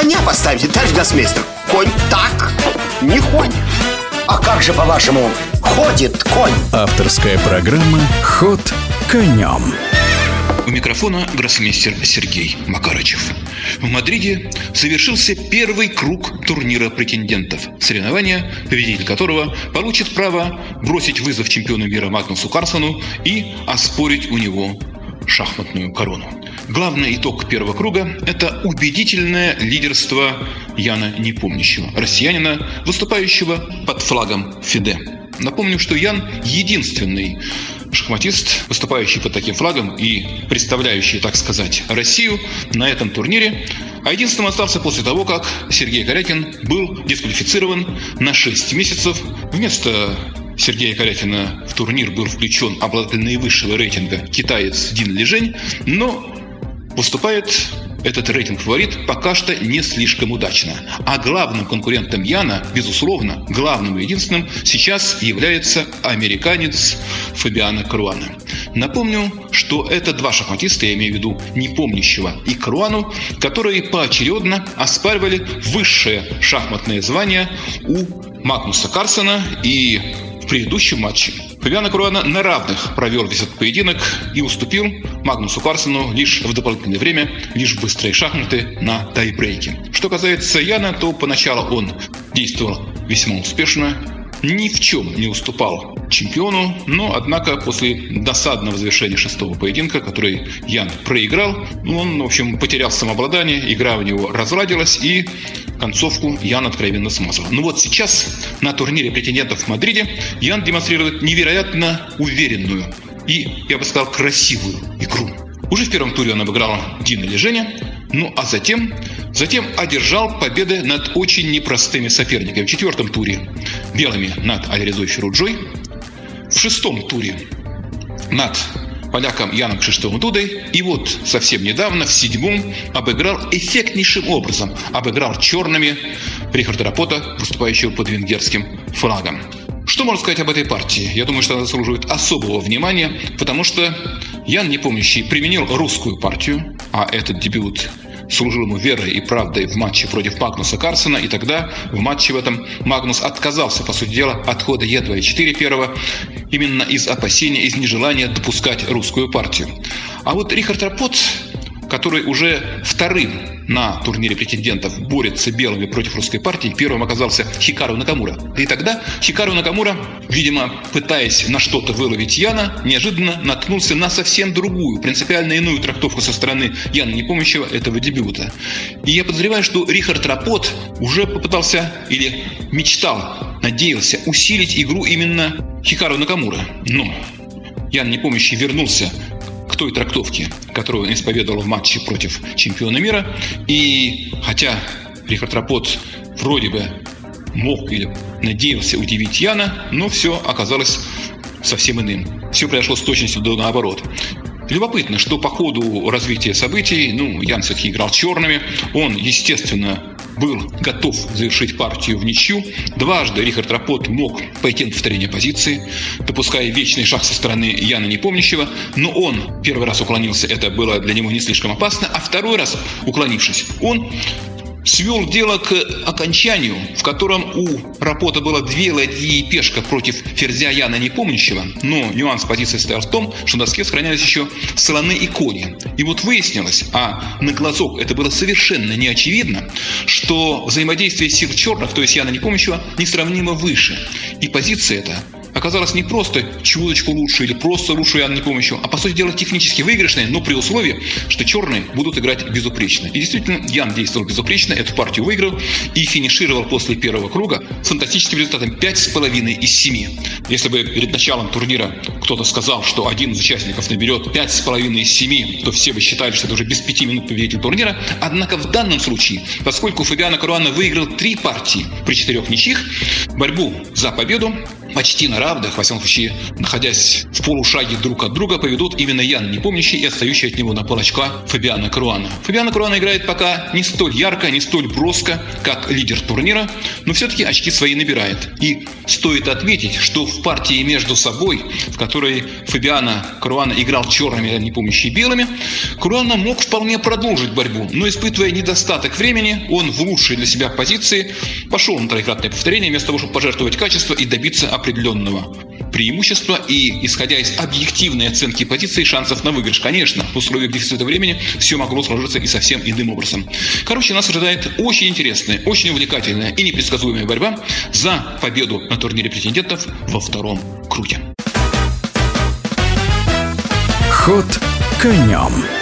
коня поставите, товарищ гроссмейстер Конь так не ходит А как же, по-вашему, ходит конь? Авторская программа «Ход конем» У микрофона гроссмейстер Сергей Макарычев. В Мадриде совершился первый круг турнира претендентов, соревнования, победитель которого получит право бросить вызов чемпиону мира Магнусу Карсону и оспорить у него шахматную корону. Главный итог первого круга – это убедительное лидерство Яна Непомнящего, россиянина, выступающего под флагом ФИДЕ. Напомню, что Ян – единственный шахматист, выступающий под таким флагом и представляющий, так сказать, Россию на этом турнире, а единственным остался после того, как Сергей Корякин был дисквалифицирован на 6 месяцев. Вместо Сергея Корякина в турнир был включен обладатель наивысшего рейтинга китаец Дин Лежень, но выступает этот рейтинг фаворит пока что не слишком удачно. А главным конкурентом Яна, безусловно, главным и единственным, сейчас является американец Фабиано Каруана. Напомню, что это два шахматиста, я имею в виду непомнящего и Каруану, которые поочередно оспаривали высшее шахматное звание у Магнуса Карсона и предыдущем матче Фабиано Каруана на равных провел весь этот поединок и уступил Магнусу Карсону лишь в дополнительное время, лишь быстрые шахматы на тайбрейке. Что касается Яна, то поначалу он действовал весьма успешно, ни в чем не уступал чемпиону, но, однако, после досадного завершения шестого поединка, который Ян проиграл, он, в общем, потерял самообладание, игра у него разладилась, и концовку Ян откровенно смазал. Но вот сейчас на турнире претендентов в Мадриде Ян демонстрирует невероятно уверенную и, я бы сказал, красивую игру. Уже в первом туре он обыграл Дина Леженя, ну а затем, затем одержал победы над очень непростыми соперниками. В четвертом туре белыми над Альрезой Феруджой, в шестом туре над поляком Яном Кшиштовым Дудой. И вот совсем недавно, в седьмом, обыграл эффектнейшим образом, обыграл черными Рихарда Рапота, выступающего под венгерским флагом. Что можно сказать об этой партии? Я думаю, что она заслуживает особого внимания, потому что Ян Непомнящий применил русскую партию, а этот дебют служил ему верой и правдой в матче против Магнуса Карсона, и тогда в матче в этом Магнус отказался, по сути дела, от хода Е2-4 первого, именно из опасения, из нежелания допускать русскую партию. А вот Рихард Рапот который уже вторым на турнире претендентов борется белыми против русской партии. Первым оказался Хикару Накамура. И тогда Хикару Накамура, видимо, пытаясь на что-то выловить Яна, неожиданно наткнулся на совсем другую, принципиально иную трактовку со стороны Яна Непомнящего этого дебюта. И я подозреваю, что Рихард Рапот уже попытался или мечтал, надеялся усилить игру именно Хикару Накамура. Но Ян Непомнящий вернулся той трактовке, которую он исповедовал в матче против чемпиона мира. И хотя Рихард Рапот вроде бы мог или надеялся удивить Яна, но все оказалось совсем иным. Все произошло с точностью до наоборот. Любопытно, что по ходу развития событий, ну, Ян все-таки играл черными, он, естественно, был готов завершить партию в ничью. Дважды Рихард Рапот мог пойти на повторение позиции, допуская вечный шаг со стороны Яна Непомнящего, но он первый раз уклонился, это было для него не слишком опасно, а второй раз, уклонившись, он свел дело к окончанию, в котором у Рапота было две ладьи и пешка против ферзя Яна Непомнящего, но нюанс позиции стоял в том, что на доске сохранялись еще слоны и кони. И вот выяснилось, а на глазок это было совершенно не очевидно, что взаимодействие сил черных, то есть Яна Непомнящего, несравнимо выше. И позиция эта оказалась не просто чуточку лучше или просто лучше Яна Непомнящего, а по сути дела технически выигрышная, но при условии, что черные будут играть безупречно. И действительно, Ян действовал безупречно, эту партию выиграл и финишировал после первого круга с фантастическим результатом 5,5 из 7. Если бы перед началом турнира кто-то сказал, что один из участников наберет 5,5 из 7, то все бы считали, что это уже без 5 минут победитель турнира. Однако в данном случае, поскольку Фабиано Каруана выиграл три партии при четырех ничьих, борьбу за победу почти на равных, во всяком случае, находясь в полушаге друг от друга, поведут именно Ян Непомнящий и отстающий от него на полочка Фабиана Круана. Фабиана Круана играет пока не столь ярко, не столь броско, как лидер турнира, но все-таки очки свои набирает. И стоит отметить, что в партии между собой, в которой Фабиана Круана играл черными, а Непомнящий белыми, Круана мог вполне продолжить борьбу, но испытывая недостаток времени, он в лучшей для себя позиции пошел на троекратное повторение, вместо того, чтобы пожертвовать качество и добиться определенного преимущества и, исходя из объективной оценки позиции, шансов на выигрыш. Конечно, в условиях дефицита времени все могло сложиться и совсем иным образом. Короче, нас ожидает очень интересная, очень увлекательная и непредсказуемая борьба за победу на турнире претендентов во втором круге. Ход конем.